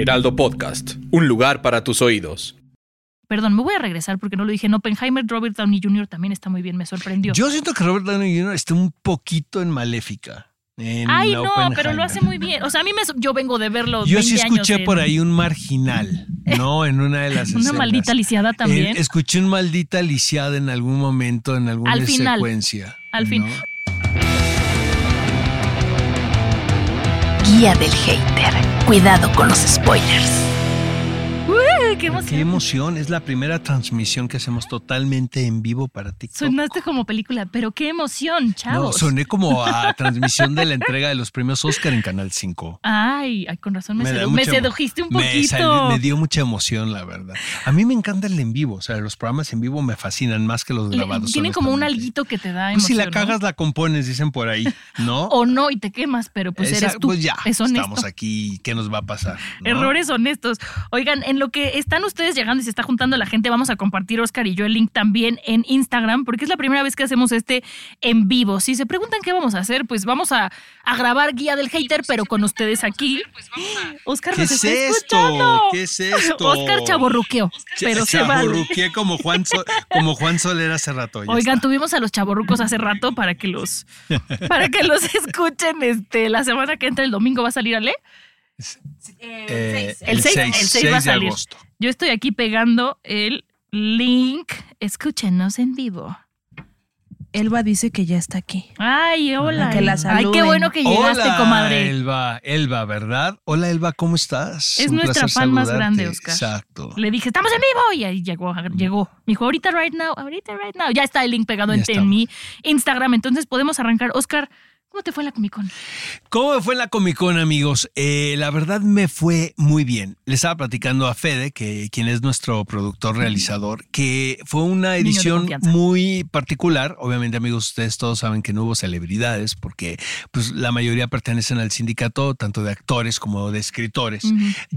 Heraldo Podcast, un lugar para tus oídos. Perdón, me voy a regresar porque no lo dije. En Oppenheimer, Robert Downey Jr. también está muy bien, me sorprendió. Yo siento que Robert Downey Jr. está un poquito en Maléfica. en Ay, no, pero lo hace muy bien. O sea, a mí me, yo vengo de verlo. Yo 20 sí escuché años por en- ahí un marginal, ¿no? En una de las Una escenas. maldita lisiada también. Eh, escuché un maldita lisiada en algún momento, en alguna Al final. secuencia. Al fin. ¿no? Guía del hater. Cuidado con los spoilers. ¡Uy, qué emoción! Qué emoción, es la primera transmisión que hacemos totalmente en vivo para TikTok. Sonaste como película, pero qué emoción, No, chavos. soné como a transmisión de la entrega de los premios Oscar en Canal 5. Ay, ay, con razón me, sedu- me sedujiste un me poquito. Me, dio mucha emoción, la verdad. A mí me encanta el en vivo, o sea, los programas en vivo me fascinan más que los grabados. Tiene como un alguito que te da Pues si emoción. la ¿no? cagas, la compones, dicen por ahí, ¿no? O no, y te quemas, pero pues Esa- eres tú. Pues ya, es honesto. estamos aquí, ¿qué nos va a pasar? no? Errores honestos. Oigan, en lo que están ustedes llegando y se está juntando la gente, vamos a compartir Oscar y yo el link también en Instagram, porque es la primera vez que hacemos este en vivo. Si se preguntan qué vamos a hacer, pues vamos a, a grabar Guía del Hater, pero con ustedes aquí. Oscar ¿Qué nos es está esto? escuchando. ¿Qué es esto? Oscar chaborruqueó, pero se. Chaburruqué como Juan, Sol- como Juan Soler hace rato. ya Oigan, está. tuvimos a los chaborrucos hace rato para que los para que los escuchen este la semana que entra el domingo va a salir Ale. Eh, El 6, el 6 va a de salir. agosto. Yo estoy aquí pegando el link. Escúchenos en vivo. Elba dice que ya está aquí. Ay, hola. Que la Ay, qué bueno que llegaste, Hola, comadre. Elba, Elba, ¿verdad? Hola, Elba, ¿cómo estás? Es Un nuestra fan más saludarte. grande, Oscar. Exacto. Le dije, estamos en vivo. Y ahí llegó, llegó. Me dijo, ahorita right now, ahorita right now. Ya está el link pegado en, en mi Instagram. Entonces podemos arrancar. Oscar, ¿cómo te fue la Comic Con? ¿Cómo me fue en la Comic Con, amigos? Eh, la verdad me fue muy bien. Le estaba platicando a Fede, que quien es nuestro productor realizador, que fue una edición muy particular. Obviamente, amigos, ustedes todos saben que no hubo celebridades, porque pues la mayoría pertenecen al sindicato, tanto de actores como de escritores.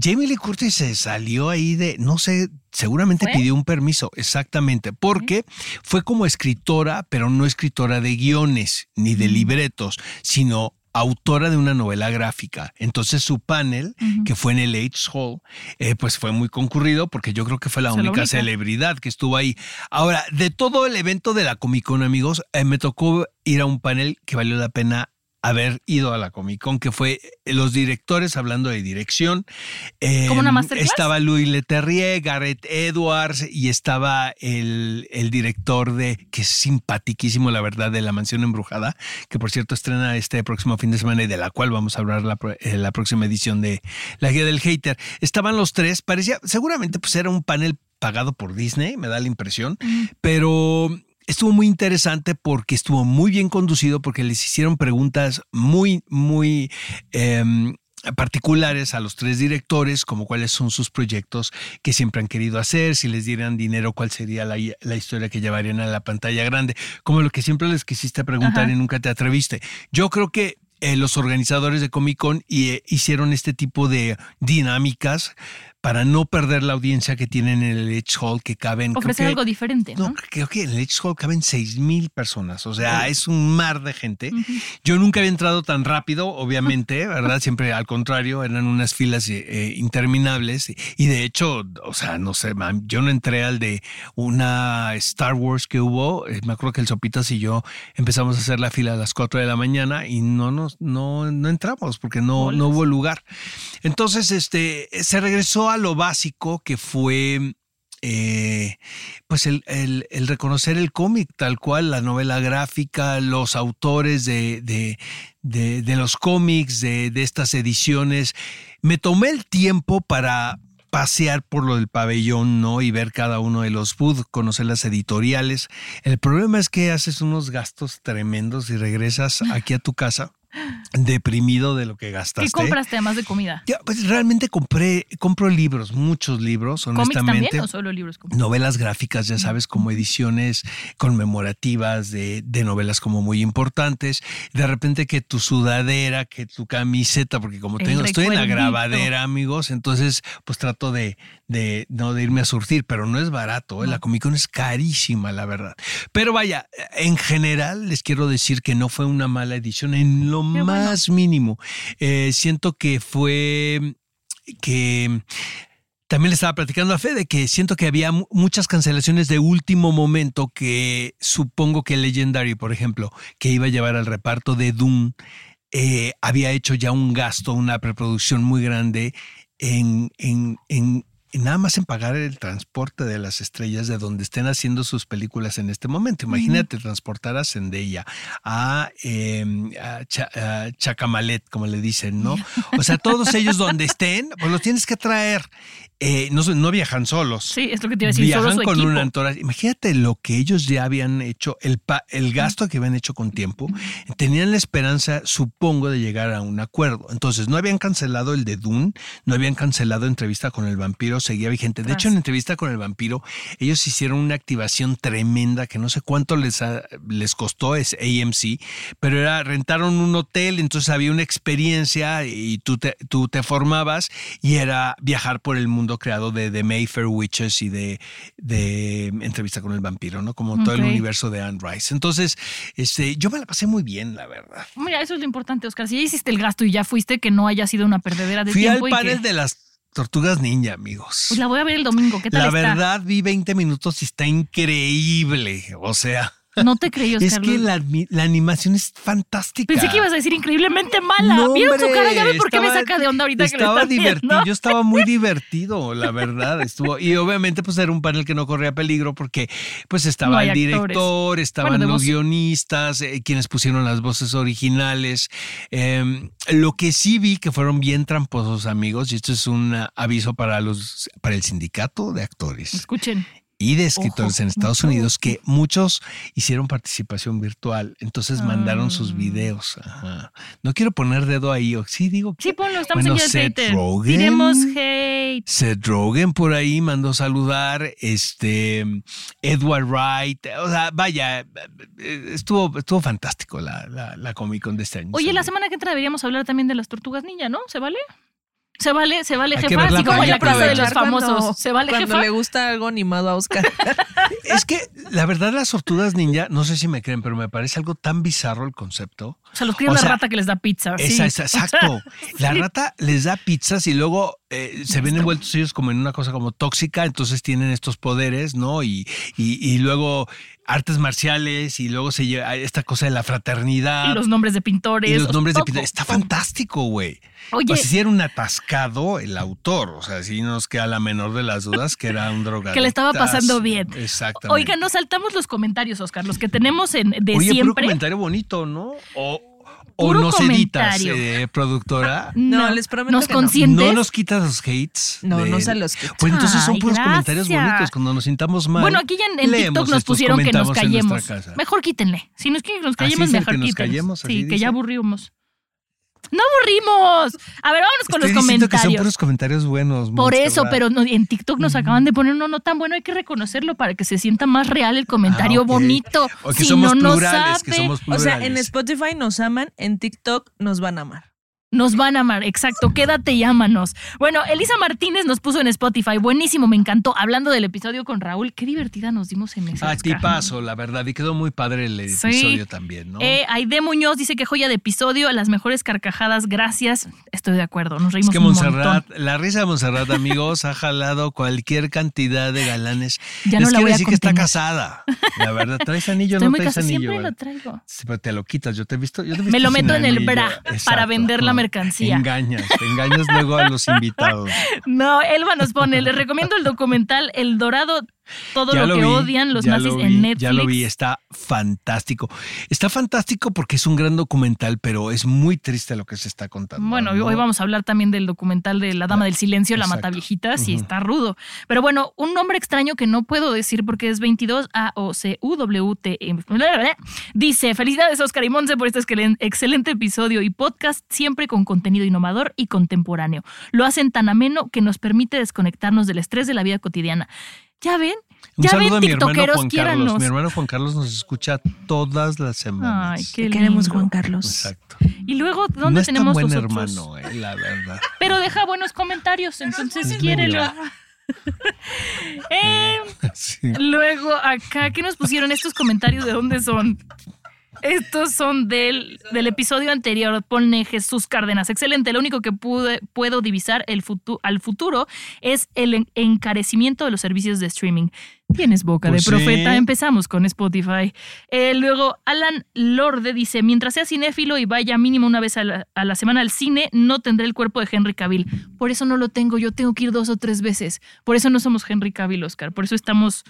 Jamie Lee Curtis se salió ahí de, no sé, seguramente ¿Fue? pidió un permiso, exactamente, porque fue como escritora, pero no escritora de guiones ni de libretos, sino autora de una novela gráfica. Entonces su panel, que fue en el H Hall, eh, pues fue muy concurrido porque yo creo que fue la única. celebridad que estuvo ahí. Ahora, de todo el evento de la Comic Con, amigos, eh, me tocó ir a un panel que valió la pena haber ido a la Comic Con, que fue eh, los directores hablando de dirección. Eh, ¿Como una masterclass? Estaba Louis Leterrier, Garrett Edwards y estaba el, el director de, que es simpatiquísimo, la verdad, de La Mansión Embrujada, que por cierto estrena este próximo fin de semana y de la cual vamos a hablar la, eh, la próxima edición de La Guía del Hater. Estaban los tres, parecía, seguramente pues era un panel pagado por Disney, me da la impresión, pero estuvo muy interesante porque estuvo muy bien conducido, porque les hicieron preguntas muy, muy... em, particulares a los tres directores, como cuáles son sus proyectos que siempre han querido hacer, si les dieran dinero, cuál sería la, la historia que llevarían a la pantalla grande, como lo que siempre les quisiste preguntar Ajá. y nunca te atreviste. Yo creo que eh, los organizadores de Comic Con y, eh, hicieron este tipo de dinámicas para no perder la audiencia que tienen en el Edge Hall, que caben... Ofrecer algo diferente, ¿no? no, creo que en el Edge Hall caben 6 mil personas. O sea, es un mar de gente. Yo nunca había entrado tan rápido, obviamente, ¿verdad? Siempre al contrario, eran unas filas eh, eh, interminables. Y de hecho, o sea, no sé, yo no entré al de una Star Wars que hubo. Eh, me acuerdo que el Sopitas y yo empezamos a hacer la fila a las 4 de la mañana y no nos, no, no entramos porque no, no hubo lugar. Entonces, este, se regresó a lo básico que fue eh, pues el, el- el reconocer el cómic tal cual, la novela gráfica, los autores de, de- de- de los cómics, de, de estas ediciones. Me tomé el tiempo para pasear por lo del pabellón, ¿no? Y ver cada uno de los booths, conocer las editoriales. El problema es que haces unos gastos tremendos y regresas aquí a tu casa deprimido de lo que gastaste. ¿Qué compraste además de comida? Ya, pues realmente compré, compro libros, muchos libros, ¿Cómics honestamente. también o solo libros? Novelas gráficas, ya sabes, como ediciones conmemorativas de, de novelas como muy importantes. De repente que tu sudadera, que tu camiseta, porque como El tengo, estoy en la grabadera, amigos, entonces pues trato de, de, no, de irme a surtir, pero no es barato, ¿eh? la Comic Con es carísima, la verdad. Pero vaya, en general les quiero decir que no fue una mala edición en lo más mínimo. Eh, siento que fue que también le estaba platicando a Fede que siento que había mu- muchas cancelaciones de último momento que supongo que Legendary, por ejemplo, que iba a llevar al reparto de Doom, eh, había hecho ya un gasto, una preproducción muy grande en- en nada más en pagar el transporte de las estrellas de donde estén haciendo sus películas en este momento. Imagínate transportar a Zendaya, a, eh, a Cha- a Chacamalet, como le dicen, ¿no? O sea, todos ellos donde estén, pues los tienes que traer. Eh, no, viajan solos. Sí, es lo que te iba a decir. Solo Viajan su con un entourage. Imagínate lo que ellos ya habían hecho, el, pa- el gasto que habían hecho con tiempo. Tenían la esperanza, supongo, de llegar a un acuerdo. Entonces, no habían cancelado el de Dune, no habían cancelado entrevista con el vampiro, seguía vigente. De hecho, en entrevista con el vampiro, ellos hicieron una activación tremenda que no sé cuánto les, ha- les costó, es AMC, pero era rentaron un hotel, entonces había una experiencia y tú te, tú te formabas y era viajar por el mundo creado de, de Mayfair Witches y de, de entrevista con el vampiro, ¿no? Como todo el universo de Anne Rice. Entonces, este, yo me la pasé muy bien, la verdad. Mira, eso es lo importante, Oscar. Si ya hiciste el gasto y ya fuiste, que no haya sido una perdedera de Fui al tiempo. y panel que- de las tortugas ninja, amigos. Pues la voy a ver el domingo. ¿Qué tal La está? verdad, vi 20 minutos y está increíble. O sea, No te creí, Oscar. es que la, animación es fantástica. Pensé que ibas a decir increíblemente mala. No, ¿Vieron su cara? Ya ven por qué me saca de onda ahorita que Estaba están viendo. divertido, yo estaba muy divertido, la verdad. Estuvo, y obviamente, pues era un panel que no corría peligro porque pues estaba el director, estaban Bueno, los voz. guionistas, eh, quienes pusieron las voces originales. Eh, lo que sí vi que fueron bien tramposos, amigos, y esto es un aviso para los, para el sindicato de actores Escuchen. Y de escritores Ojo, en Estados mucho Unidos que muchos hicieron participación virtual, entonces mandaron sus Ah. videos. Ajá. No quiero poner dedo ahí, o sí digo que Sí, ponlo, estamos Bueno, en Seth Twitter. Rogen. Tiremos hate. Seth Rogen por ahí mandó saludar, este Edward Wright, o sea, vaya, estuvo, estuvo fantástico la, la, la Comic Con de este año. Oye, la semana que entra deberíamos hablar también de las tortugas ninja, ¿no? ¿Se vale? Se vale, se vale, jefa. Así como en la casa de los famosos. cuando- ¿Se vale, Cuando jefa? le gusta algo animado a Oscar. Es que la verdad las tortugas ninja, no sé si me creen, pero me parece algo tan bizarro el concepto. O sea, los crían o la sea, rata que les da pizza. sí. Esa, esa, exacto. La sí. rata les da pizzas y luego eh, se ven envueltos ellos como en una cosa como tóxica, entonces tienen estos poderes, ¿no? Y, y, y luego artes marciales y luego se lleva esta cosa de la fraternidad. Y los nombres de pintores. y los nombres de pintores. Está fantástico, güey. Oye, sea, si era un atascado el autor, o sea, si nos queda la menor de las dudas que era un drogadicto. Que le estaba pasando bien. Exactamente. oiga, nos saltamos los comentarios, Oscar, los que tenemos en, de Oye, siempre. comentario bonito, ¿no? O, o nos editas, eh, productora. No, les prometo ¿Nos que no. consientes? No nos quitas los hates. No, de- no se los quito. Pues entonces son Ay, puros comentarios bonitos. Cuando nos sintamos mal. Bueno, aquí ya en, TikTok nos pusieron que nos callemos. Mejor quítenle. Si nos quieren que nos ¿Así callemos, dicen mejor que nos quítenle. callemos? ¿Así Sí, que ya aburrimos. ¡No aburrimos! A ver, vámonos con Estoy los diciendo que son comentarios. puros comentarios buenos. Por eso, pero no- en TikTok nos acaban de poner uno no tan bueno, hay que reconocerlo para que se sienta más real el comentario Ah, bonito. O que si somos no, no plurales, que sabe, somos O plurales. sea, en Spotify nos aman, en TikTok nos van a amar. Nos van a amar, exacto. Quédate y ámanos. Bueno, Elisa Martínez nos puso en Spotify. Buenísimo, me encantó. Hablando del episodio con Raúl, qué divertida nos dimos en ese. A Oscar. ti paso, la verdad. Y quedó muy padre el Sí. episodio también, ¿no? Eh, Aide Muñoz dice que joya de episodio, las mejores carcajadas, gracias. Estoy de acuerdo, nos Es reímos que un Montserrat, montón. la risa de Montserrat, amigos, ha jalado cualquier cantidad de galanes. Ya no Les la quiero voy a decir que está contener. casada. La verdad, ¿traes anillo Estoy no traes anillo? siempre lo ¿verdad? traigo. Sí, pero te lo quitas, yo te he visto. Yo te he Me visto lo sin meto en el bra para vender la mercancía. Engañas, engañas luego a los invitados. No, Elba nos pone, les recomiendo el documental El Dorado todo lo, que vi, odian los nazis lo en Netflix. Ya lo vi, está fantástico. Está fantástico porque es un gran documental, pero es muy triste lo que se está contando. Bueno, ¿no? hoy vamos a hablar también del documental de La Dama del Silencio, La. Mataviejitas, y Ujú. está rudo. Pero bueno, un nombre extraño que no puedo decir porque es 22 A O C U W T E. Dice, felicidades Oscar y Monse por este excelen- excelente episodio y podcast siempre con contenido innovador y contemporáneo. Lo hacen tan ameno que nos permite desconectarnos del estrés de la vida cotidiana. ¿Ya ven? Un ¿Ya saludo ven, a mi hermano tiktokeros? Juan Carlos. Mi hermano Juan Carlos nos escucha todas las semanas. Ay, qué queremos. Juan Carlos. Exacto. Y luego, ¿dónde no es tan tenemos buen los otros? hermano, eh, la verdad. Pero deja buenos comentarios, entonces Es quiérelo. Eh, Sí. luego acá, ¿qué nos pusieron estos comentarios? ¿De dónde son? Estos son del, del episodio anterior. Pone Jesús Cárdenas. Excelente. Lo único que pude, puedo divisar el futu- al futuro es el en- encarecimiento de los servicios de streaming. Tienes boca Pues de profeta. sí. Empezamos con Spotify. Eh, luego, Alan Lorde dice: Mientras sea cinéfilo y vaya mínimo una vez a la, a la semana al cine, no tendré el cuerpo de Henry Cavill. Por eso no lo tengo. Yo tengo que ir dos o tres veces. Por eso no somos Henry Cavill, Oscar. Por eso estamos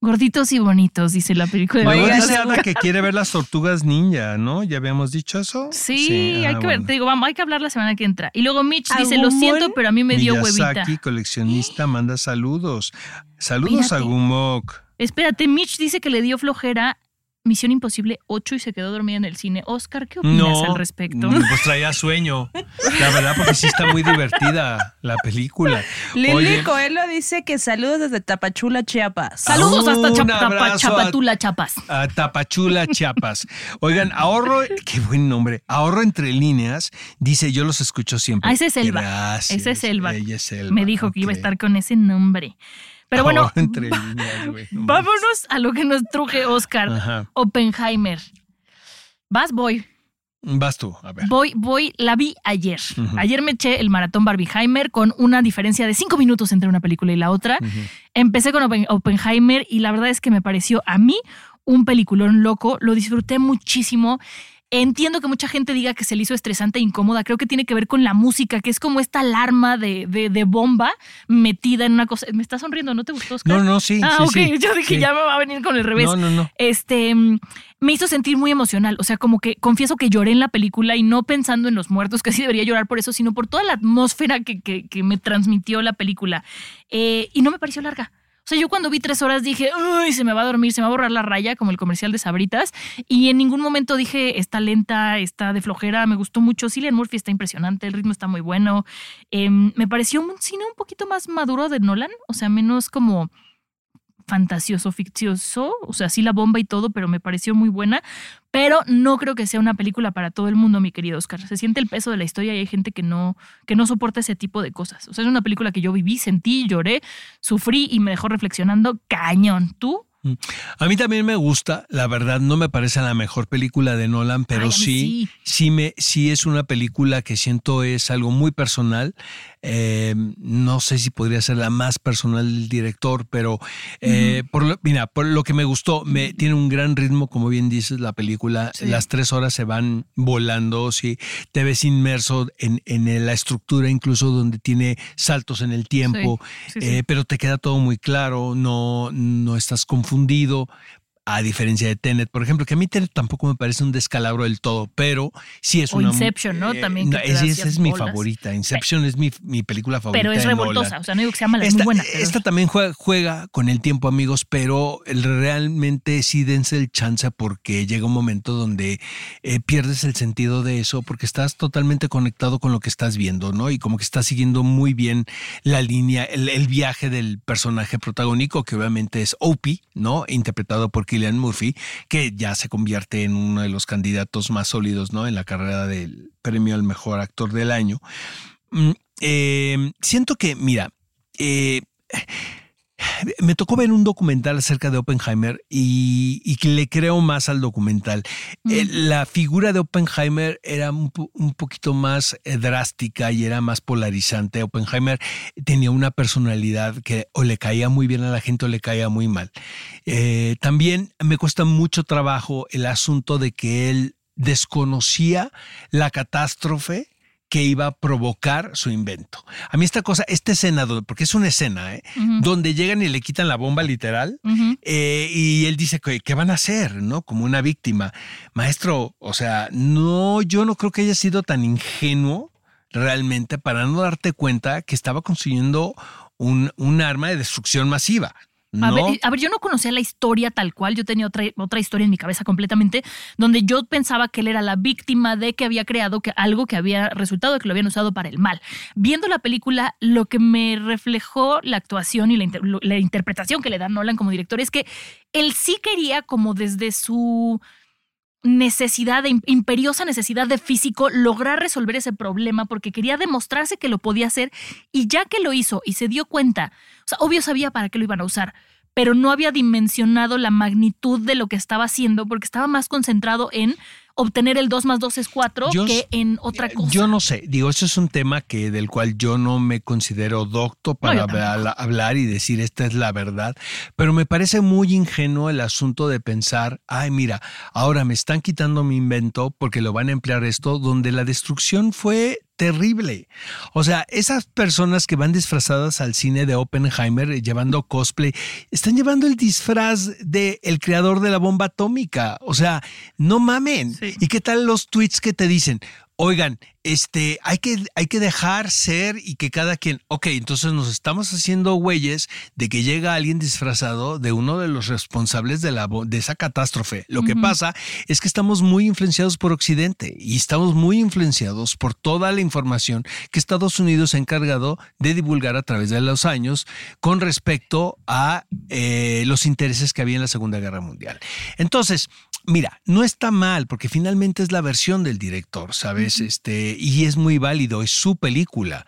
gorditos y bonitos, dice la película de Luego Oigan, dice Ana que quiere ver las tortugas ninja, ¿no? ¿Ya habíamos dicho eso? Sí, hay ah, que ver, bueno. te digo, vamos, hay que hablar la semana que entra. Y luego Mitch dice, lo siento, pero a mí me dio huevita. Miyazaki, coleccionista, manda saludos. Saludos Espérate. a Gumok. Espérate, Mitch dice que le dio flojera Misión Imposible 8 y se quedó dormida en el cine. Oscar, ¿qué opinas No, al respecto? mm, pues traía sueño. La verdad, porque sí está muy divertida la película. Lili Oye, Coelho dice que saludos desde Tapachula, Chiapas. Saludos hasta Un Chap- Tapa- abrazo a- Chapatula, Chapas. a Tapachula, Chiapas. Oigan, ahorro, qué buen nombre. Ahorro entre líneas. Dice, yo los escucho siempre. Ah, ese es Elba. Gracias. Ese es Elba. Ella es Elba. Me dijo que iba a estar con ese nombre. Pero bueno, Ahorro entre líneas, güey. no vámonos a lo que nos truje Oscar. Ajá. Oppenheimer. Vas, voy. Vas tú, a ver. Voy, voy, la vi ayer. Ayer me eché el maratón Barbieheimer con una diferencia de cinco minutos entre una película y la otra. Empecé con Oppen- Oppenheimer y la verdad es que me pareció a mí un peliculón loco. Lo disfruté muchísimo. Entiendo que mucha gente diga que se le hizo estresante e incómoda. Creo que tiene que ver con la música, que es como esta alarma de, de- de bomba metida en una cosa. ¿Me estás sonriendo? ¿No te gustó, Oscar? No, no, sí. Ah, sí, ok. sí. Yo dije, Sí. ya me va a venir con el revés No, no, no. este mm, me hizo sentir muy emocional. O sea, como que confieso que lloré en la película y no pensando en los muertos, que sí debería llorar por eso, sino por toda la atmósfera que, que- que me transmitió la película. Eh, y no me pareció larga. O sea, yo cuando vi tres horas dije, uy, se me va a dormir, se me va a borrar la raya, como el comercial de Sabritas. Y en ningún momento dije, está lenta, está de flojera, me gustó mucho. Cillian Murphy está impresionante, el ritmo está muy bueno. Em, me pareció un cine un poquito más maduro de Nolan, o sea, menos como fantasioso, fictioso, o sea, sí la bomba y todo, pero me pareció muy buena, pero no creo que sea una película para todo el mundo, mi querido Oscar. Se siente el peso de la historia y hay gente que no que no soporta ese tipo de cosas. O sea, es una película que yo viví, sentí, lloré, sufrí y me dejó reflexionando cañón. ¿Tú? A mí también me gusta, la verdad, no me parece la mejor película de Nolan, pero Ay, sí, sí. sí, me, sí es una película que siento es algo muy personal. Eh, no sé si podría ser la más personal del director, pero eh, por lo, mira, por lo que me gustó, me, tiene un gran ritmo, como bien dices, la película. Sí. Las tres horas se van volando, sí, te ves inmerso en, en la estructura, incluso donde tiene saltos en el tiempo. Sí, sí, sí. Eh, pero te queda todo muy claro, no, no estás confundido. A diferencia de Tenet, por ejemplo, que a mí Tenet tampoco me parece un descalabro del todo, pero sí es O una. Inception, ¿no? También que esa es mi bolas. favorita. Inception es mi, mi película favorita. Pero es revoltosa, Nolan. o sea, no digo que sea mala, es Esta, muy buena. pero- esta también juega, juega con el tiempo, amigos, pero realmente sí dense el chance porque llega un momento donde eh, pierdes el sentido de eso porque estás totalmente conectado con lo que estás viendo, ¿no? Y como que estás siguiendo muy bien la línea, el, el viaje del personaje protagónico, que obviamente es Opie, ¿no? Interpretado por Killian Murphy, que ya se convierte en uno de los candidatos más sólidos, ¿no? En la carrera del premio al mejor actor del año. Mm, eh, siento que, mira, eh, me tocó ver un documental acerca de Oppenheimer y, le creo más al documental. Eh, la figura de Oppenheimer era un poquito más eh, drástica y era más polarizante. Oppenheimer tenía una personalidad que o le caía muy bien a la gente o le caía muy mal. Eh, también me cuesta mucho trabajo el asunto de que él desconocía la catástrofe que iba a provocar su invento. A mí esta cosa, esta escena, porque es una escena, ¿eh? donde llegan y le quitan la bomba literal, eh, y él dice, que, ¿qué van a hacer? ¿No? Como una víctima. Maestro, o sea, no, yo no creo que haya sido tan ingenuo realmente para no darte cuenta que estaba construyendo un, un arma de destrucción masiva. A, ver, a ver, yo no conocía la historia tal cual, yo tenía otra, otra historia en mi cabeza completamente, donde yo pensaba que él era la víctima de que había creado que, algo que había resultado de que lo habían usado para el mal. Viendo la película, lo que me reflejó la actuación y la, inter- lo- la interpretación que le da Nolan como director es que él sí quería como desde su necesidad, de, imperiosa necesidad de físico, lograr resolver ese problema porque quería demostrarse que lo podía hacer y ya que lo hizo y se dio cuenta, o sea, obvio sabía para qué lo iban a usar, pero no había dimensionado la magnitud de lo que estaba haciendo porque estaba más concentrado en obtener el 2 más 2 es 4 Yo- que en otra cosa. Yo no sé, digo, eso es un tema que del cual yo no me considero docto para hablar y decir esta es la verdad, pero me parece muy ingenuo el asunto de pensar, ay, mira, ahora me están quitando mi invento porque lo van a emplear esto, donde la destrucción fue terrible. O sea, esas personas que van disfrazadas al cine de Oppenheimer eh, llevando cosplay, están llevando el disfraz de el creador de la bomba atómica. O sea, no mamen. Sí. ¿Y qué tal los tweets que te dicen? Oigan, este, hay que, hay que dejar ser y que cada quien, ok, entonces nos estamos haciendo güeyes de que llega alguien disfrazado de uno de los responsables de, la, de esa catástrofe. Lo que pasa es que estamos muy influenciados por Occidente y estamos muy influenciados por toda la información que Estados Unidos ha encargado de divulgar a través de los años con respecto a eh, los intereses que había en la Segunda Guerra Mundial. Entonces, mira, no está mal porque finalmente es la versión del director, ¿sabes? Este, y es muy válido, es su película.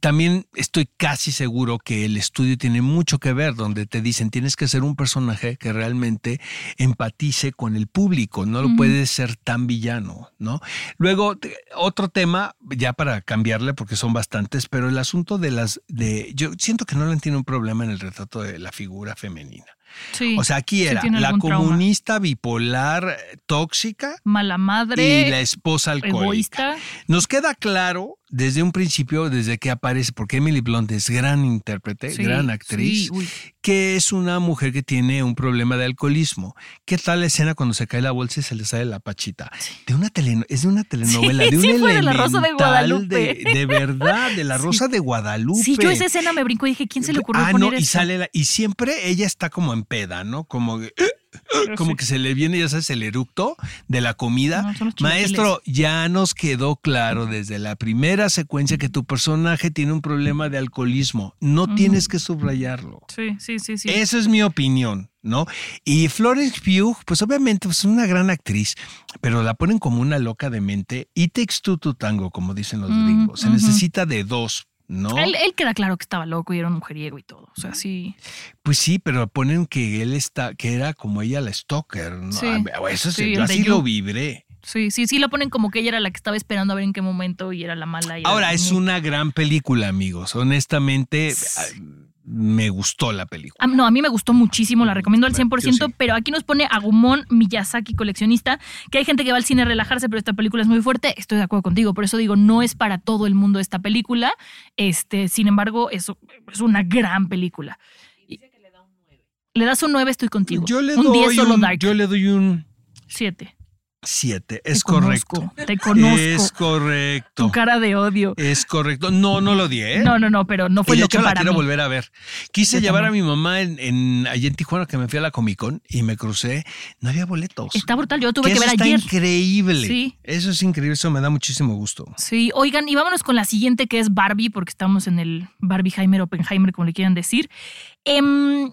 También estoy casi seguro que el estudio tiene mucho que ver, donde te dicen tienes que ser un personaje que realmente empatice con el público, no lo Ujú. puedes ser tan villano, ¿no? Luego, otro tema, ya para cambiarle, porque son bastantes, pero el asunto de las, de, yo siento que Nolan tiene un problema en el retrato de la figura femenina. Sí, O sea, aquí era la trauma. comunista bipolar tóxica mala madre, y la esposa alcohólica. egoísta. Nos queda claro desde un principio, desde que aparece, porque Emily Blunt es gran intérprete, Sí, gran actriz, sí, que es una mujer que tiene un problema de alcoholismo. ¿Qué tal la escena cuando se cae la bolsa y se le sale la pachita? De una tele, es de una telenovela, de un sí, fue de La Rosa de Guadalupe. De, de verdad, de la Rosa de Guadalupe. Sí, yo esa escena me brinco y dije, ¿quién se le ocurrió Ah, poner no, y eso? sale la- y siempre ella está como en peda, ¿no? Como como que se le viene, ya sabes, el eructo de la comida. No. Maestro, ya nos quedó claro desde la primera secuencia que tu personaje tiene un problema de alcoholismo. No tienes que subrayarlo. Sí, sí, sí, sí. Esa es mi opinión, ¿no? Y Florence Pugh, pues obviamente pues, es una gran actriz, pero la ponen como una loca de mente. Y two to tango, como dicen los Mm, gringos. Se necesita de dos, ¿no? Él, él queda claro que estaba loco y era un mujeriego y todo. O sea, sí. Pues sí, pero ponen que él está, que era como ella la stalker, ¿no? Sí. Eso sí, Sí, yo así You. lo vibré. Sí, sí, sí lo ponen como que ella era la que estaba esperando a ver en qué momento y era la mala. y Ahora, es una gran película, amigos. Honestamente, ah, me gustó la película. No, a mí me gustó muchísimo, la recomiendo al Bueno, 100%, yo sí. pero aquí nos pone Agumon Miyazaki, coleccionista, que hay gente que va al cine a relajarse, pero esta película es muy fuerte. Estoy de acuerdo contigo, por eso digo, no es para todo el mundo esta película. Este, sin embargo, es, es una gran película. Le das un 9, estoy contigo. Yo le un 10 doy solo un, Dark. yo le doy un 7. 7. Es te conozco, correcto. Te conozco. Es correcto. tu cara de odio. Es correcto. No, no lo di, ¿eh? No, no, no, pero no fue y de lo hecho que la para quiero mí. volver a ver. Quise Yo llevar también. a mi mamá en, en, allí en Tijuana, que me fui a la Comic Con y me crucé. No había boletos. Está brutal, yo tuve que eso ver está ayer. increíble. Sí. Eso es increíble, eso me da muchísimo gusto. Sí, oigan, y vámonos con la siguiente que es Barbie, porque estamos en el Barbieheimer, Oppenheimer, como le quieran decir. Em,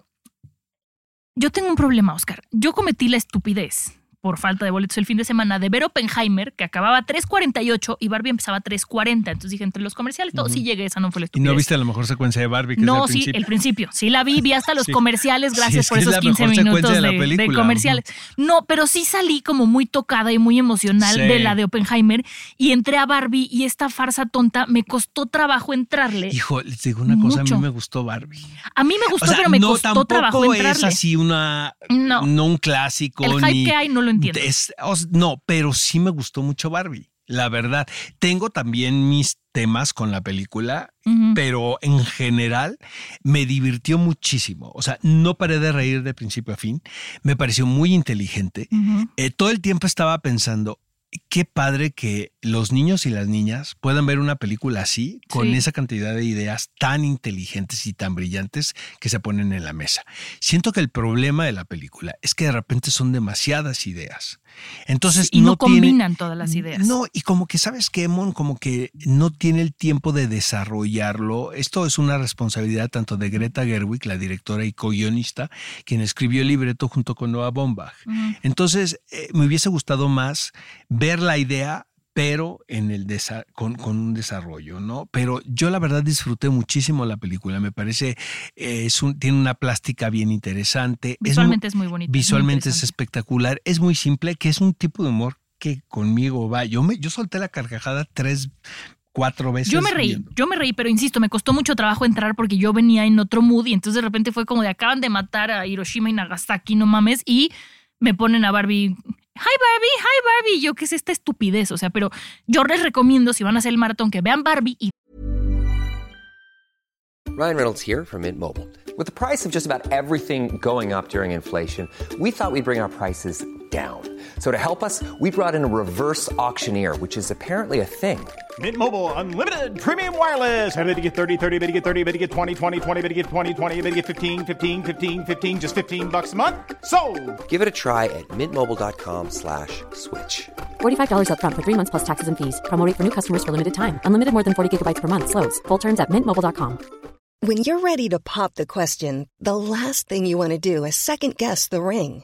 yo tengo un problema, Oscar. Yo cometí la estupidez por falta de boletos el fin de semana de ver Oppenheimer, que acababa a 3.48 y Barbie empezaba a 3.40. Entonces dije, entre los comerciales, todo sí llegué, esa no fue la Y estupidez. no viste la mejor secuencia de Barbie, que No, es el sí, principio. el principio. Sí la vi, vi hasta los Sí. comerciales, gracias es por es esos la 15 mejor secuencia minutos de la de, de comerciales. No, pero sí salí como muy tocada y muy emocional Sí. de la de Oppenheimer y entré a Barbie y esta farsa tonta me costó trabajo entrarle. Hijo, les digo una cosa, a mí me gustó Barbie. A mí me gustó, O sea, pero me no costó trabajo es entrarle. así una, No. no un clásico. El hype ni- que hay no lo entiendo. es- no, pero sí me gustó mucho Barbie. la verdad. Tengo también mis temas con la película, pero en general me divirtió muchísimo. O sea, no paré de reír de principio a fin. Me pareció muy inteligente. Eh, todo el tiempo estaba pensando, qué padre que los niños y las niñas puedan ver una película así, con Sí. esa cantidad de ideas tan inteligentes y tan brillantes que se ponen en la mesa. Siento que el problema de la película es que de repente son demasiadas ideas. Entonces y no, combinan todas las ideas. no, y como que sabes que Mon como que no tiene el tiempo de desarrollarlo. Esto es una responsabilidad tanto de Greta Gerwig, la directora y co-guionista, quien escribió el libreto junto con Noah Baumbach. Ujú. Entonces, eh, me hubiese gustado más ver la idea pero en el con, con un desarrollo, ¿no? Pero yo la verdad disfruté muchísimo la película, me parece, eh, es un- tiene una plástica bien interesante. Visualmente es muy bonita. muy Visualmente es espectacular, es muy simple, que es un tipo de humor que conmigo va. Yo me, yo solté la carcajada tres, cuatro veces. Yo me reí, viendo. yo me reí, pero insisto, me costó mucho trabajo entrar porque yo venía en otro mood y entonces de repente fue como de acaban de matar a Hiroshima y Nagasaki, no mames, y me ponen a Barbie. Hi Barbie, hi Barbie. Yo, ¿qué es esta estupidez? O sea, pero yo les recomiendo, si van a hacer el maratón, que vean Barbie y Ryan Reynolds here from Mint Mobile. With the price of just about everything going up during inflation, we thought we'd bring our prices down. So to help us, we brought in a reverse auctioneer, which is apparently a thing. Mint Mobile unlimited premium wireless. Ready to get 30, 30, bit to get 30, bit to get 20, 20, 20, bit to get 20, 20, bit to get 15, 15, 15, 15 just 15 bucks a month. So, Give it a try at mintmobile.com slash switch. $45 upfront for three months plus taxes and fees. Promo rate for new customers for limited time. Unlimited more than 40 gigabytes per month. Slows. Full terms at mintmobile.com. When you're ready to pop the question, the last thing you want to do is second guess the ring.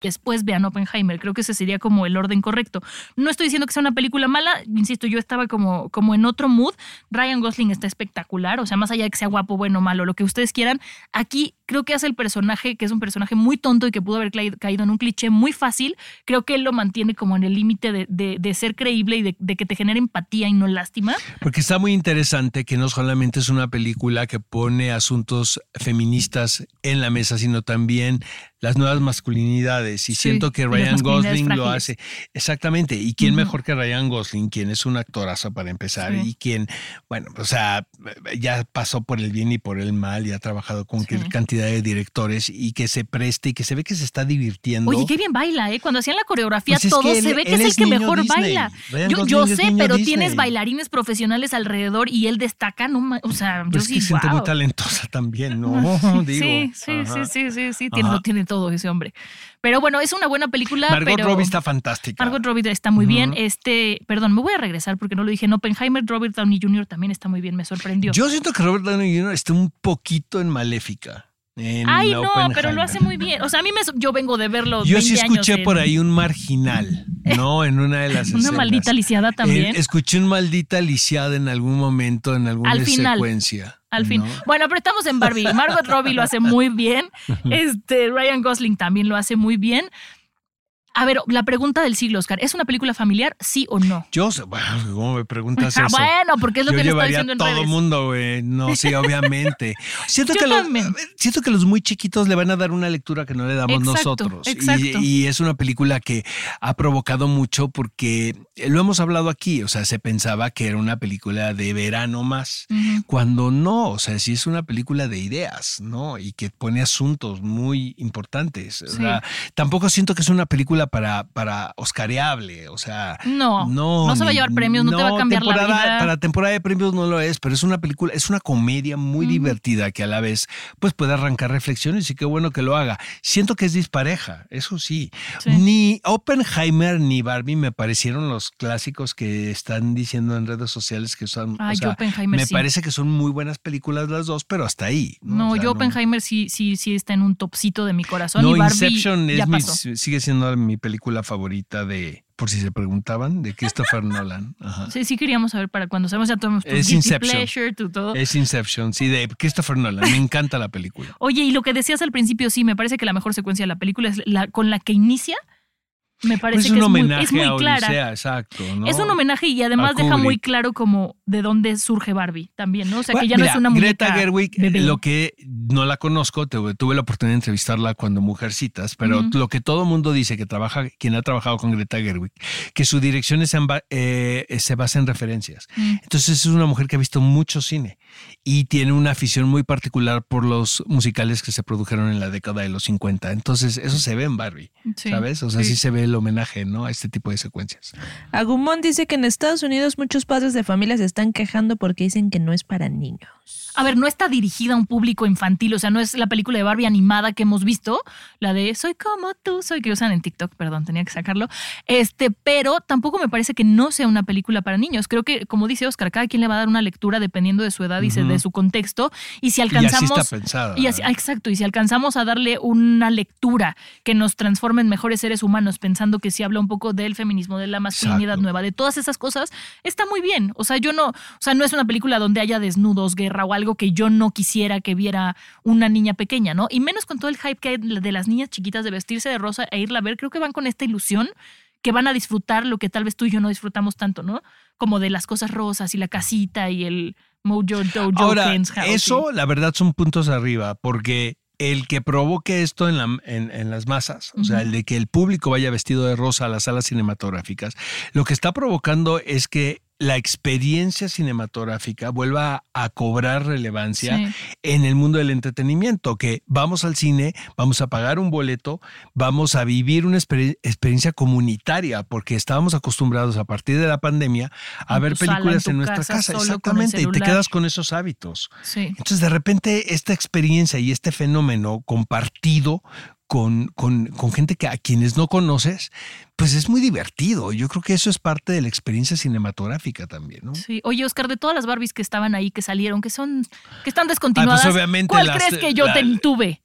Después vean Oppenheimer. Creo que ese sería como el orden correcto. No estoy diciendo que sea una película mala, insisto, yo estaba como, como en otro mood. Ryan Gosling está espectacular, o sea, más allá de que sea guapo, bueno, malo, lo que ustedes quieran, aquí creo que hace el personaje, que es un personaje muy tonto y que pudo haber caído en un cliché muy fácil, creo que él lo mantiene como en el límite de, de- de ser creíble y de, de que te genere empatía y no lástima. Porque está muy interesante que no solamente es una película que pone asuntos feministas en la mesa, sino también las nuevas masculinidades. Y Sí, siento que Ryan Gosling lo hace. Exactamente. ¿Y quién mejor que Ryan Gosling, quien es un actorazo para empezar? Sí. Y quien, bueno, o sea, ya pasó por el bien y por el mal y ha trabajado con Sí. cantidad de directores y que se preste y que se ve que se está divirtiendo. Oye, qué bien baila, ¿eh? Cuando hacían la coreografía, Pues es todo que se ve que es el es que mejor Disney. baila. Ryan Yo, yo es sé, pero Disney. tienes bailarines profesionales alrededor y él destaca, no o sea, yo Pues es sí, que siente muy talentosa también, ¿no? Digo. sí, sí, sí, sí, sí, sí, tiene, lo tiene todo ese hombre. Pero bueno, es una buena película. Margot pero Robbie está fantástica. Margot Robbie está muy bien. Ujú. Este, perdón, me voy a regresar porque no lo dije. En Oppenheimer, Robert Downey Jr. también está muy bien, me sorprendió. Yo siento que Robert Downey Jr. está un poquito en Maléfica. en Ay, no, pero lo hace muy bien. O sea, a mí me, yo vengo de verlo. Yo 20 sí escuché años por en- ahí un marginal, ¿no? En una de las Una escenas. maldita lisiada también. Eh, escuché un maldita lisiada en algún momento, en alguna Al final. secuencia. Al fin. ¿no? Bueno, pero estamos en Barbie. Margot Robbie lo hace muy bien. Este, Ryan Gosling también lo hace muy bien. A ver, la pregunta del siglo, Oscar, ¿es una película familiar, sí o no? Yo sé, bueno, ¿cómo me preguntas Ah, eso? bueno, porque es lo Yo que le está diciendo en todo el mundo, güey. No, sí, obviamente. Siento Yo que, los, siento que los muy chiquitos le van a dar una lectura que no le damos Exacto, nosotros. Y- exacto. Y, es una película que ha provocado mucho porque lo hemos hablado aquí. O sea, se pensaba que era una película de verano más. Cuando no, o sea, sí es una película de ideas, ¿no? Y que pone asuntos muy importantes. O Sí. sea, tampoco siento que es una película para, para Oscareable. O sea, No, no, no se va a llevar premios, no te va a cambiar la vida. Para temporada de premios no lo es, pero es una película, es una comedia muy divertida que a la vez pues puede arrancar reflexiones y qué bueno que lo haga. Siento que es dispareja, eso sí. Sí. Ni Oppenheimer ni Barbie me parecieron los clásicos que están diciendo en redes sociales que son. Ay, o sea, Oppenheimer me sí. parece que son muy buenas películas las dos, pero hasta ahí. No, O sea, yo Oppenheimer sí, sí, sí está en un topcito de mi corazón No, y Barbie Inception ya mi- pasó. sigue siendo mi mi película favorita de, por si se preguntaban, de Christopher Nolan. Ajá. Sí, sí queríamos saber para cuando sabemos ya tomamos tu Es Inception. pleasure, tu todo. Es Inception, sí, de Christopher Nolan. Me encanta la película. Oye, y lo que decías al principio, sí, me parece que la mejor secuencia de la película es la con la que inicia. Me parece Pues es que un es muy, homenaje es muy a clara. Odisea, exacto. ¿no? Es un homenaje y además deja muy claro como de dónde surge Barbie también, ¿no? O sea, que Bueno, ya no mira, es una muñeca Greta Gerwig, bebé. lo que no la conozco, tuve, la oportunidad de entrevistarla cuando Mujercitas, pero Ujú. lo que todo mundo dice que trabaja, quien ha trabajado con Greta Gerwig, que su dirección es en eh, se basa en referencias. Mm. Entonces es una mujer que ha visto mucho cine y tiene una afición muy particular por los musicales que se produjeron en la década de los 50. Entonces eso se ve en Barbie, Sí. ¿sabes? O sea, sí. Sí. se ve el homenaje, ¿no? A este tipo de secuencias. Agumón dice que en Estados Unidos muchos padres de familia se están quejando porque dicen que no es para niños. A ver, no está dirigida a un público infantil, o sea, no es la película de Barbie animada que hemos visto, la de Soy como tú, soy que usan en TikTok, perdón, tenía que sacarlo. Este, pero tampoco me parece que no sea una película para niños. Creo que, como dice Oscar, cada quien le va a dar una lectura dependiendo de su edad y de su contexto. Y si Y así alcanzamos. está pensada, y así- exacto. Y si alcanzamos a darle una lectura que nos transforme en mejores seres humanos, pensando que sí habla un poco del feminismo, de la masculinidad Exacto. nueva, de todas esas cosas, está muy bien. O sea, yo no, o sea, no es una película donde haya desnudos, guerra o algo que yo no quisiera que viera una niña pequeña, ¿no? Y menos con todo el hype que hay de las niñas chiquitas de vestirse de rosa e irla a ver, creo que van con esta ilusión que van a disfrutar lo que tal vez tú y yo no disfrutamos tanto, ¿no? Como de las cosas rosas y la casita y el Mojo Dojo Ahora, Ken's House y- eso la verdad son puntos arriba, porque el que provoque esto en, la- en- en las masas, o sea, el de que el público vaya vestido de rosa a las salas cinematográficas, lo que está provocando es que la experiencia cinematográfica vuelva a cobrar relevancia Sí. en el mundo del entretenimiento, que vamos al cine, vamos a pagar un boleto, vamos a vivir una exper- experiencia comunitaria, porque estábamos acostumbrados a partir de la pandemia a En ver sala, películas en nuestra casa, exactamente, y te quedas con esos hábitos. Sí. Entonces, de repente, esta experiencia y este fenómeno compartido con, con, con gente que a quienes no conoces, pues es muy divertido. Yo creo que eso es parte de la experiencia cinematográfica también, ¿no? Sí. Oye, Oscar, de todas las Barbies que estaban ahí, que salieron, que son, que están descontinuadas, Ah, pues, obviamente ¿cuál las- crees que yo la- te- tuve?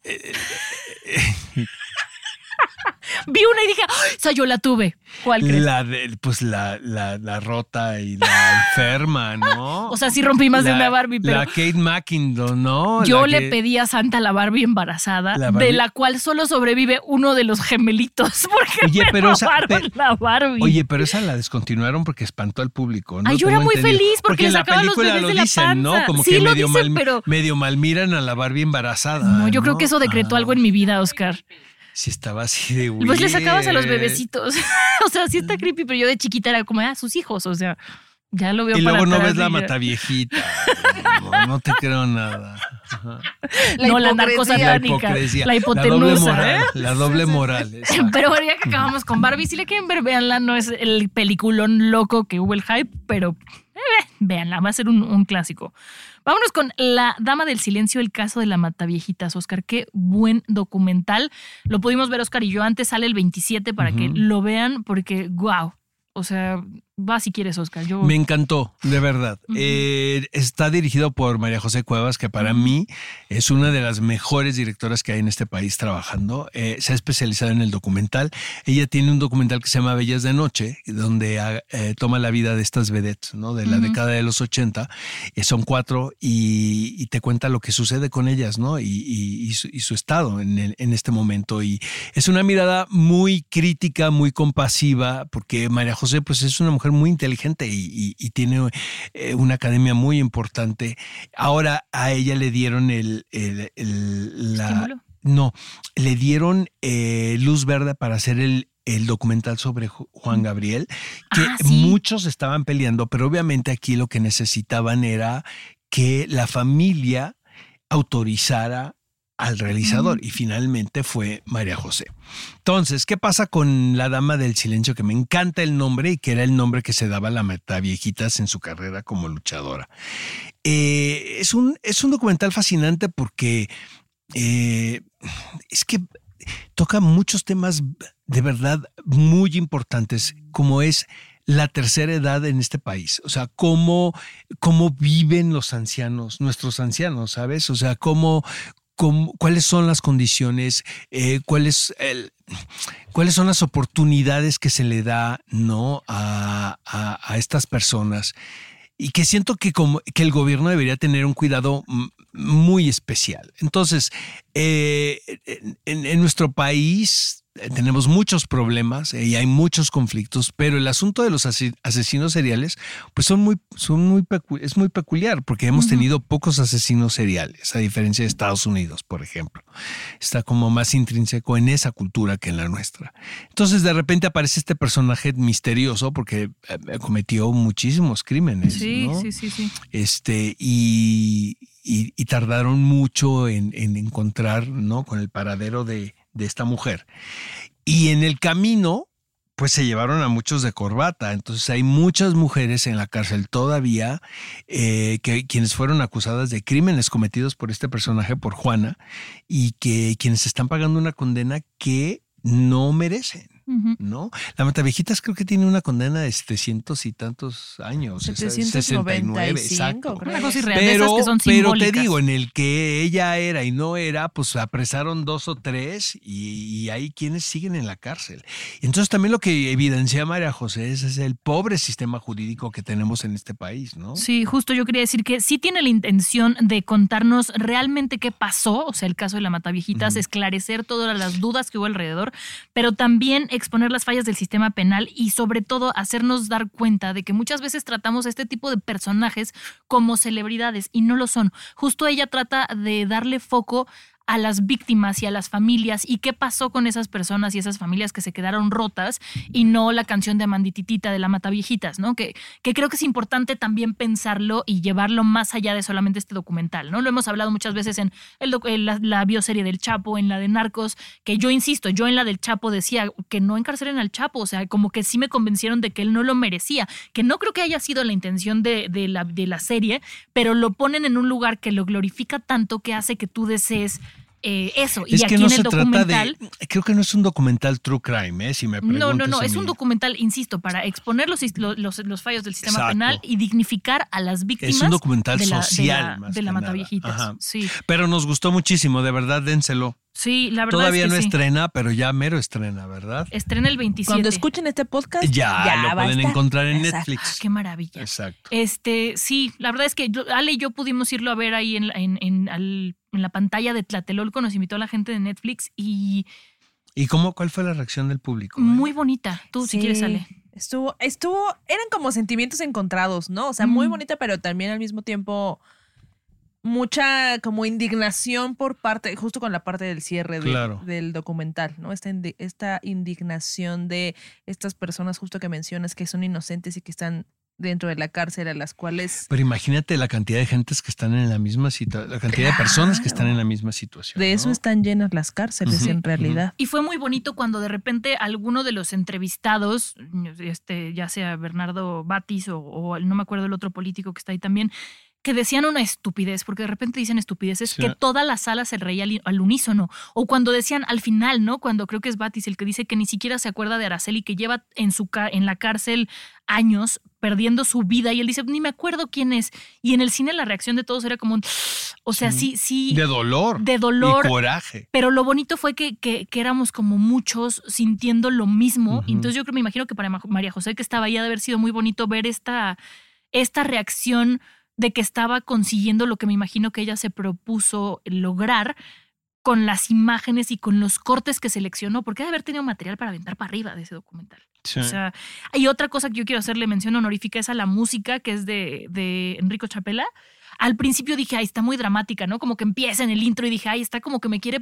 Vi una y dije, "Ay, esa yo la tuve. ¿Cuál crees? La de, pues la, la, la rota y la enferma, ¿no? O sea, sí rompí más de una Barbie, pero La Kate McKinnon, ¿no? yo le que- pedí a Santa la Barbie embarazada, La de la cual solo sobrevive uno de los gemelitos. Porque Oye, me pero esa- la Barbie. Oye, pero esa la descontinuaron porque espantó al público. ¿no? Ay, yo era muy entendido. feliz porque en le la sacaban los bebés lo de la dicen, ¿no? Como Sí, que lo medio, dicen, mal, pero- medio mal miran a la Barbie embarazada. no, yo creo que eso decretó Ah, algo en mi vida, Oscar. Sí, estaba así de Pues le sacabas a los bebecitos. o sea, sí está creepy, pero yo de chiquita era como, ah, sus hijos, o sea, ya lo veo Y para luego no ves la y ya. mataviejita. No, no te creo nada. No, la narcosatánica, la doble hipotenusa, moral. ¿eh? La doble moral. exacto. Pero bueno, ya que acabamos con Barbie, si le quieren ver, véanla. No es el peliculón loco que hubo el hype, pero eh, véanla, va a ser un, un clásico. Vámonos con La Dama del Silencio, el caso de la Mataviejitas, Oscar. Qué buen documental. Lo pudimos ver, Oscar y yo. Antes sale el 27 para que lo vean, porque, wow. O sea, va si quieres, Oscar. Yo, Me encantó, de verdad. Eh, está dirigido por María José Cuevas, que para mí es una de las mejores directoras que hay en este país trabajando. Eh, se ha especializado en el documental. Ella tiene un documental que se llama Bellas de Noche, donde ah, eh, toma la vida de estas vedettes, ¿no? De la Ujú. década de los 80. Eh, son cuatro y, y te cuenta lo que sucede con ellas, ¿no? Y, y- y su, su estado en, el- en este momento. Y es una mirada muy crítica, muy compasiva, porque María José, pues es una mujer muy inteligente y, y- y tiene eh, una academia muy importante. Ahora a ella le dieron el, el- el- la, ¿Estímulo? no, le dieron eh, luz verde para hacer el, el documental sobre Ju- Juan Gabriel, que Ah, sí. muchos estaban peleando, pero obviamente aquí lo que necesitaban era que la familia autorizara al realizador y finalmente fue María José. Entonces, ¿qué pasa con La Dama del Silencio? Que me encanta el nombre y que era el nombre que se daba a la Mataviejitas en su carrera como luchadora. Eh, es, un, es un documental fascinante porque eh, es que toca muchos temas de verdad muy importantes, como es la tercera edad en este país. O sea, cómo, cómo viven los ancianos, nuestros ancianos, ¿sabes? O sea, cómo, cuáles son las condiciones, eh, cuáles son las oportunidades que se le da ¿no? a, a- estas personas y que siento que, como, que el gobierno debería tener un cuidado muy especial. Entonces, eh, en, en nuestro país tenemos muchos problemas eh, y hay muchos conflictos, pero el asunto de los ase- asesinos seriales, pues son muy, son muy es muy peculiar porque hemos tenido pocos asesinos seriales, a diferencia de Estados Unidos, por ejemplo. Está como más intrínseco en esa cultura que en la nuestra. Entonces, de repente aparece este personaje misterioso porque eh, cometió muchísimos crímenes. Sí, ¿no? sí, sí, sí. Este, y, y- y tardaron mucho en, en encontrar, ¿no? Con el paradero de, de esta mujer. Y en el camino, pues se llevaron a muchos de corbata. Entonces hay muchas mujeres en la cárcel todavía eh, que quienes fueron acusadas de crímenes cometidos por este personaje, por Juana, y que quienes están pagando una condena que no merecen. ¿No? La Matavejitas creo que tiene una condena de 700 y tantos años. esa- 69, 795, exacto. creo. Una cosa irreal, de esas Pero, que son pero te digo, en el que ella era y no era, pues apresaron dos o tres y, y hay quienes siguen en la cárcel. Entonces también lo que evidencia María José es, es el pobre sistema jurídico que tenemos en este país, ¿no? Sí, justo yo quería decir que sí tiene la intención de contarnos realmente qué pasó, o sea, el caso de la Mataviejitas, esclarecer todas las dudas que hubo alrededor, pero también exponer las fallas del sistema penal y sobre todo hacernos dar cuenta de que muchas veces tratamos a este tipo de personajes como celebridades y no lo son. Justo ella trata de darle foco a las víctimas y a las familias y qué pasó con esas personas y esas familias que se quedaron rotas y no la canción de Amandititita de la Mataviejitas, ¿no? Que, que creo que es importante también pensarlo y llevarlo más allá de solamente este documental, ¿no? Lo hemos hablado muchas veces en, el la, la bioserie del Chapo, en la de Narcos, que yo insisto, yo en la del Chapo decía que no encarcelen al Chapo, o sea, como que sí me convencieron de que él no lo merecía, que no creo que haya sido la intención de la, de la serie, pero lo ponen en un lugar que lo glorifica tanto que hace que tú desees eh, eso. Es y aquí que no en el se trata documental... de. Creo que no es un documental true crime, ¿eh? Si me No, no, preguntas no, a es un documental, insisto, para exponer los, los, los- los fallos del sistema Exacto. penal y dignificar a las víctimas. Es un documental de la, de social, la- más de la. Mataviejitas. Sí, Pero nos gustó muchísimo, de verdad, dénselo. Sí, la verdad Todavía es que no sí. estrena, pero ya mero estrena, ¿verdad? Estrena el 27. Cuando escuchen este podcast, Ya, ya, lo pueden encontrar en Exacto. Netflix. Qué maravilla. Exacto. Este, sí, la verdad es que Ale y yo pudimos irlo a ver ahí en, la- en, en, al- en la pantalla de Tlatelolco, nos invitó la gente de Netflix y ¿Y cómo, cuál fue la reacción del público? eh? muy bonita. Tú, si quieres, Ale. Estuvo, estuvo, eran como sentimientos encontrados, ¿no? O sea, muy bonita, pero también al mismo tiempo mucha como indignación por parte, justo con la parte del cierre de- Claro. del documental, ¿no? Esta, indi- esta indignación de estas personas justo que mencionas que son inocentes y que están dentro de la cárcel a las cuales Pero imagínate la cantidad de gentes que están en la misma situación, la cantidad de personas que están en la misma situación. de eso ¿no? están llenas las cárceles en realidad. Y fue muy bonito cuando de repente alguno de los entrevistados, este, ya sea Bernardo Batis o, o no me acuerdo el otro político que está ahí también, que decían una estupidez, porque de repente dicen estupideces, Sí. que toda la sala se reía al, al unísono. O cuando decían al final, ¿no? Cuando creo que es Batis el que dice que ni siquiera se acuerda de Araceli, que lleva en, su en la cárcel años perdiendo su vida, y él dice, ni me acuerdo quién es. Y en el cine la reacción de todos era como, un, o sea, sí, sí. De dolor. De dolor. Y coraje. Pero lo bonito fue que, que- que éramos como muchos sintiendo lo mismo. Entonces yo creo, me imagino que para Ma- María José que estaba ahí ha de haber sido muy bonito ver esta, esta reacción de que estaba consiguiendo lo que me imagino que ella se propuso lograr con las imágenes y con los cortes que seleccionó, porque ha de haber tenido material para aventar para arriba de ese documental. Sí. O sea, hay otra cosa que yo quiero hacerle mención honorífica, es a la música, que es de, de Enrico Chapela. Al principio dije, ay, está muy dramática, ¿no? Como que empieza en el intro y dije, ay, está como que me quiere.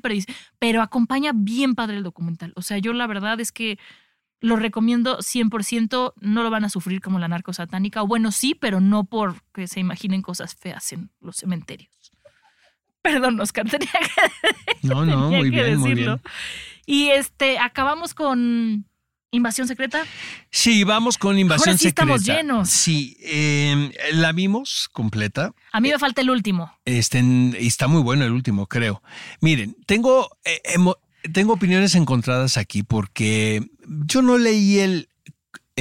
Pero acompaña bien padre el documental. O sea, yo la verdad es que lo recomiendo 100%. No lo van a sufrir como la narco satánica. O bueno, sí, pero no porque se imaginen cosas feas en los cementerios. Perdón, Oscar, tenía que, No, no, tenía muy que bien, muy bien. Y este, acabamos con Invasión Secreta. Sí, vamos con Invasión Ahora sí estamos Secreta. llenos. Sí, eh, la vimos completa. A mí me falta el último. Este, está muy bueno el último, creo. Miren, tengo, eh, tengo opiniones encontradas aquí porque yo no leí el,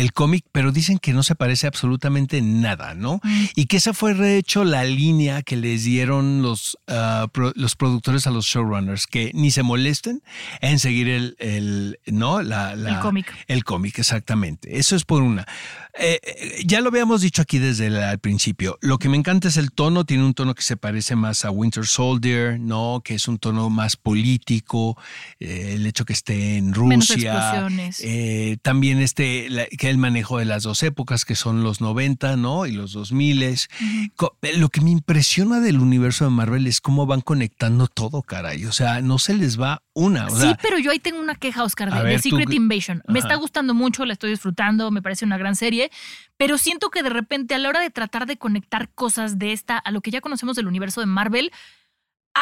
el cómic, pero dicen que no se parece absolutamente nada, ¿no? Y que esa fue de hecho la línea que les dieron los, ah, pro- los productores a los showrunners, que ni se molesten en seguir el, el ¿no? La, la- El cómic. El cómic, exactamente. Eso es por una. Eh, eh, ya lo habíamos dicho aquí desde el al principio. Lo que me encanta es el tono. Tiene un tono que se parece más a Winter Soldier, ¿no? Que es un tono más político. eh, el hecho que esté en Menos Rusia. explosiones. Eh, también este, la- que el manejo de las dos épocas, que son los 90, ¿no? Y los 2000. Co- eh, Lo que me impresiona del universo de Marvel es cómo van conectando todo, caray. O sea, no se les va una. O sí, sea, pero yo ahí tengo una queja, Oscar, de, ver, Secret Invasion. Me está gustando mucho, la estoy disfrutando, me parece una gran serie, pero siento que de repente a la hora de tratar de conectar cosas de esta a lo que ya conocemos del universo de Marvel,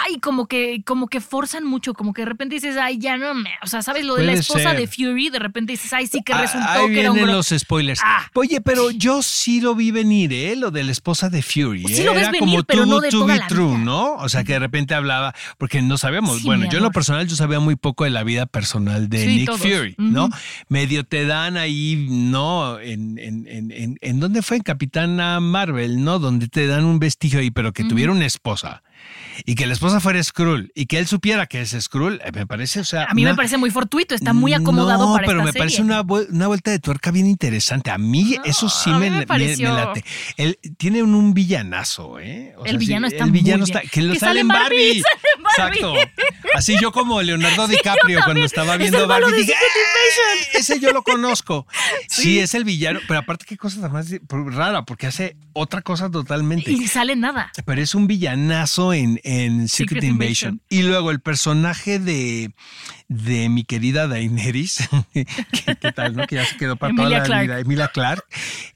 ay, como que, como que forzan mucho, como que de repente dices, ay, ya no me. O sea, ¿sabes? Lo de la esposa ser. de Fury, de repente dices, ay, sí que Ah, resultó Ahí que era un vienen los spoilers. Ah. Oye, pero yo sí lo vi venir, ¿eh? Lo de la esposa de Fury. Sí ¿eh? lo ves Era venir, como pero too no de toda la true, vida. ¿no? O sea, que de repente hablaba, porque no sabíamos. Sí, bueno, yo en lo personal yo sabía muy poco de la vida personal de Sí, Nick todos. Fury, ¿no? Medio te dan ahí, ¿no? En, en, en, en, ¿en dónde fue? En Capitana Marvel, ¿no? Donde te dan un vestigio ahí, pero que tuviera una esposa. Y que la esposa fuera Skrull y que él supiera que es Skrull, eh, me parece, o sea. A mí me parece muy fortuito, está muy acomodado no, para pero esta me parece una, una vuelta de tuerca bien interesante. A mí eso sí me, me late. Él tiene un, un villanazo, ¿eh? O El sea, sí, villano está el villano muy está bien. que lo Que sale en Barbie. Barbie, sale en Barbie. Exacto. Así yo como Leonardo DiCaprio cuando estaba Es viendo Barbie dije, Secret "¡Ey! ese yo lo conozco. Sí. Sí. es el villano, pero aparte qué cosa tan más rara porque hace otra cosa totalmente. Y sale nada. Pero es un villanazo en, en Secret, Secret Invasion. Invasion. Y luego el personaje de, de mi querida Daenerys, ¿qué, qué tal, no? Que ya se quedó para toda la Clarke. vida. Emilia Clark.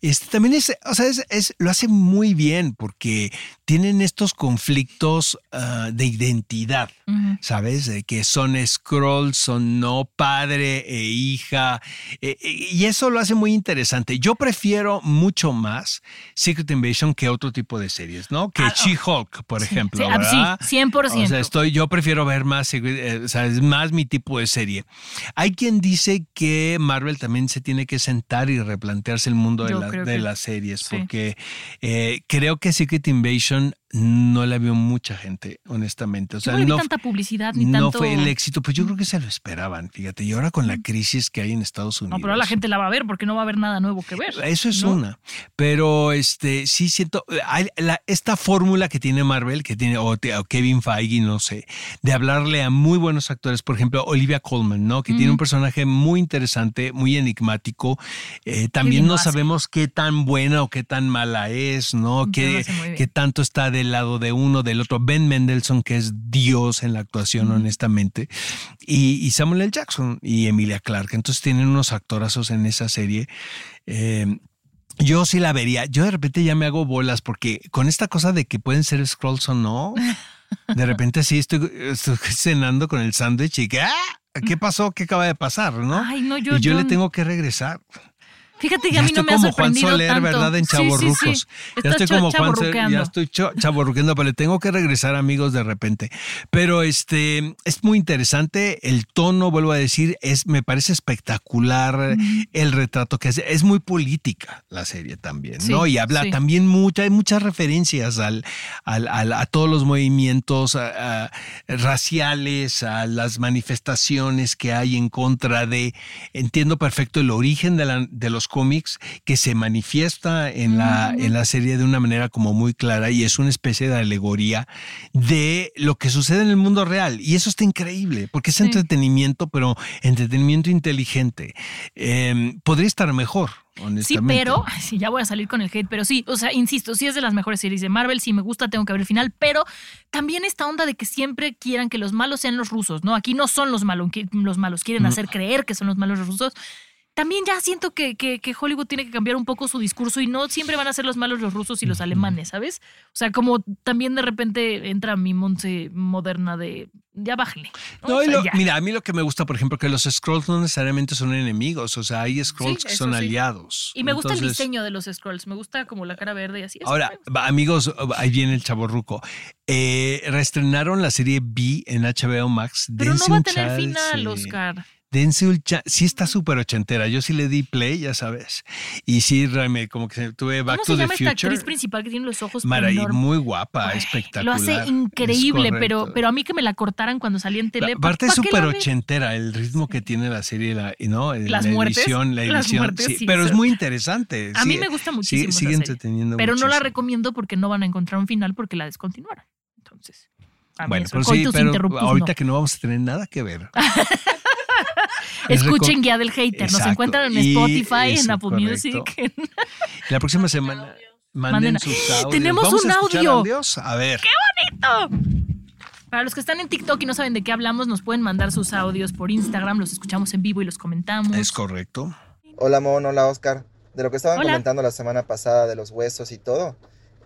Este también es, o sea, es, es- lo hace muy bien porque tienen estos conflictos ah, de identidad. ¿Sabes? De que son scrolls, son no padre e hija. eh, eh, y eso lo hace muy interesante. Yo prefiero mucho más Secret Invasion que otro tipo de series, ¿no? Que Ah, oh. She-Hulk, por ejemplo. Sí, ah, ¿verdad? sí, 100%. O sea, estoy, yo prefiero ver más, eh, o sea, es más mi tipo de serie. Hay quien dice que Marvel también se tiene que sentar y replantearse el mundo de, la- de que las series, sí. porque eh, creo que Secret Invasion no la vio mucha gente, honestamente. O sea, no no, tanta publicidad ni no tanto. fue el éxito, pues yo creo que se lo esperaban, fíjate. Y ahora con la crisis que hay en Estados Unidos. No, pero ahora la gente la va a ver porque no va a haber nada nuevo que ver. Eso es ¿no? una. Pero este sí siento hay la- esta fórmula que tiene Marvel, que tiene o, Kevin Feige, no sé, de hablarle a muy buenos actores, por ejemplo, Olivia Colman, ¿no? Que tiene un personaje muy interesante, muy enigmático. Eh, también no hace. sabemos qué tan buena o qué tan mala es, ¿no? Qué, qué tanto está del lado de uno, del otro. Ben Mendelssohn, que es Dios en la actuación, honestamente. Y, y Samuel L. Jackson y Emilia Clarke. Entonces tienen unos actorazos en esa serie. Eh, yo sí la vería. Yo de repente ya me hago bolas porque con esta cosa de que pueden ser scrolls o no, de repente sí estoy, estoy cenando con el sándwich y que, ¡ah! ¿Qué pasó? ¿Qué acaba de pasar? ¿no? Ay, no, yo- y yo, yo- le tengo que regresar. Fíjate que Ya a mí no me ha como Juan sorprendido Soler, tanto. ¿verdad? En Sí, sí. Ya estoy como Juan Soler, ya estoy chavorruqueando, pero le tengo que regresar, amigos, de repente. Pero este es muy interesante. El tono, vuelvo a decir, es, me parece espectacular el retrato que hace. Es muy política la serie también, ¿no? Y habla también mucha, hay muchas referencias al, al- al- a todos los movimientos a- a- raciales, a las manifestaciones que hay en contra de. Entiendo perfecto el origen de, la- de los cómics que se manifiesta en la, en la serie de una manera como muy clara y es una especie de alegoría de lo que sucede en el mundo real. Y eso está increíble porque es Sí. entretenimiento, pero entretenimiento inteligente. Eh, podría estar mejor. Sí, pero, sí, ya voy a salir con el hate, pero sí, o sea, insisto, sí es de las mejores series de Marvel, sí me gusta, tengo que ver el final, pero también esta onda de que siempre quieran que los malos sean los rusos, ¿no? Aquí no son los malos, los malos quieren Mm. hacer creer que son los malos los rusos. También ya siento que, que- que Hollywood tiene que cambiar un poco su discurso y no siempre van a ser los malos los rusos y los alemanes, ¿sabes? O sea, como también de repente entra mi Monse moderna de ya bájenle. ¿no? No, O y sea, lo- ya. mira, a mí lo que me gusta, por ejemplo, que los scrolls no necesariamente son enemigos, o sea, hay scrolls que son sí. aliados. Y me gusta el diseño de los scrolls, me gusta como la cara verde y así. Ahora, amigos, ahí viene el chaborruco. Eh, reestrenaron la serie B en HBO Max. Pero no va a tener final. Oscar. Dense un cha- sí está súper ochentera. Yo sí le di play, ya sabes. Y sí, realmente, como que tuve Back ¿Cómo to se the llama esta Future. actriz principal que tiene los ojos Mara, enormes? muy guapa, espectacular. Lo hace increíble, pero, pero a mí que me la cortaran cuando salía en tele. ¿pa- Aparte es súper ochentera el ritmo que tiene la serie, la, ¿no? Las la muertes, edición, la las edición. muertes, sí, sí, pero es muy interesante. A mí sigue- me gusta muchísimo. Sigue entreteniendo Pero no la recomiendo porque no van a encontrar un final porque la descontinuaron. Entonces, a mí Bueno, eso, pero sí, pero ahorita no. que no vamos a tener nada que ver. Es Escuchen Guía del Hater. Nos encuentran en Spotify, en Apple correcto. Music. La próxima semana manden, Manden- sus audios. Tenemos Vamos un a audio. audios. A ver. Para los que están en TikTok y no saben de qué hablamos, nos pueden mandar sus audios por Instagram, los escuchamos en vivo y los comentamos. Es correcto. Hola Mon, hola Oscar. De lo que estaban Hola. comentando la semana pasada de los huesos y todo,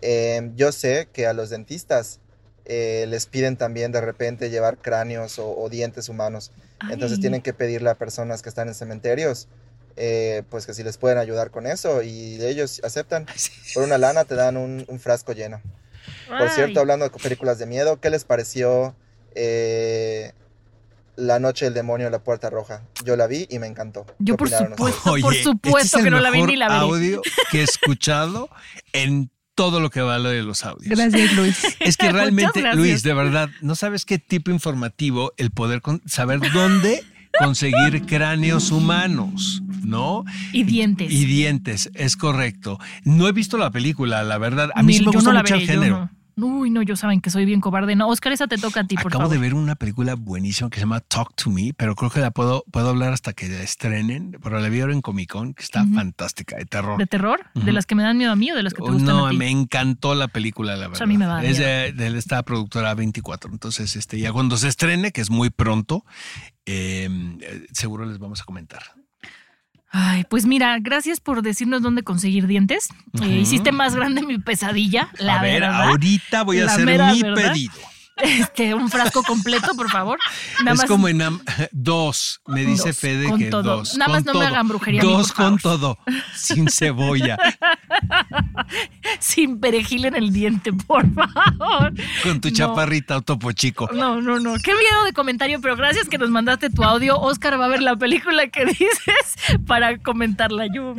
eh, yo sé que a los dentistas eh, les piden también de repente llevar cráneos o, o dientes humanos. Entonces tienen que pedirle a personas que están en cementerios, eh, pues que si les pueden ayudar con eso y ellos aceptan. Por una lana te dan un, un frasco lleno. Por Ay. cierto, hablando de películas de miedo, ¿qué les pareció eh, La Noche del Demonio en la Puerta Roja? Yo la vi y me encantó. Yo ¿Qué por supuesto, por supuesto este es que no la vi ni la veré. audio que he escuchado en todo lo que vale de los audios. Gracias, Luis. Es que realmente. Luis, de verdad, no sabes qué tipo informativo el poder con- saber dónde conseguir cráneos humanos, ¿no? Y dientes. Y dientes, es correcto. No he visto la película, la verdad. A mí Ni- sí me gusta no mucho el género. no. Uy, no, yo saben que soy bien cobarde. No, Oscar, esa te toca a ti, por Acabo favor. de ver una película buenísima que se llama Talk to Me, pero creo que la puedo, puedo hablar hasta que la estrenen, pero la vi ahora en Comic Con, que está fantástica, de terror. ¿De terror? ¿De las que me dan miedo a mí o de las que te gustan no, a ti? me encantó la película, la verdad. Pues a mí me va Es de, de esta productora 24. Entonces, este, ya cuando se estrene, que es muy pronto, eh, eh, seguro les vamos a comentar. Ay, pues mira, gracias por decirnos dónde conseguir dientes. Eh, hiciste más grande mi pesadilla, la a ver, ahorita voy a La hacer mi verdad. pedido. Este, un frasco completo, por favor. Nada es más como en dos, me dice Dos, Fede con que todo. dos. Nada con más no me hagan brujería mí, Dos con todo, sin cebolla, sin perejil en el diente, por favor. con tu No. chaparrita o topo chico. No, no, no. Qué miedo de comentario, pero gracias que nos mandaste tu audio. Oscar va a ver la película que dices para comentarla yo.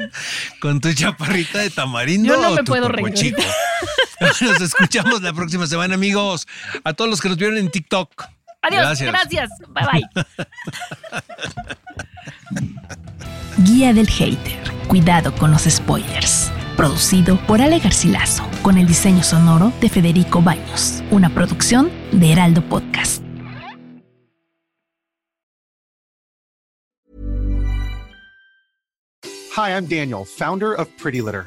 Con tu chaparrita de tamarindo Yo no o me tu puedo reír chico. Nos escuchamos la próxima semana, amigos. A todos los que nos vieron en TikTok. Adiós, gracias. Bye bye. Guía del Hater. Cuidado con los spoilers. Producido por Ale Garcilaso, con el diseño sonoro de Federico Baños. Una producción de Heraldo Podcast. Hi, I'm Daniel, founder of Pretty Litter.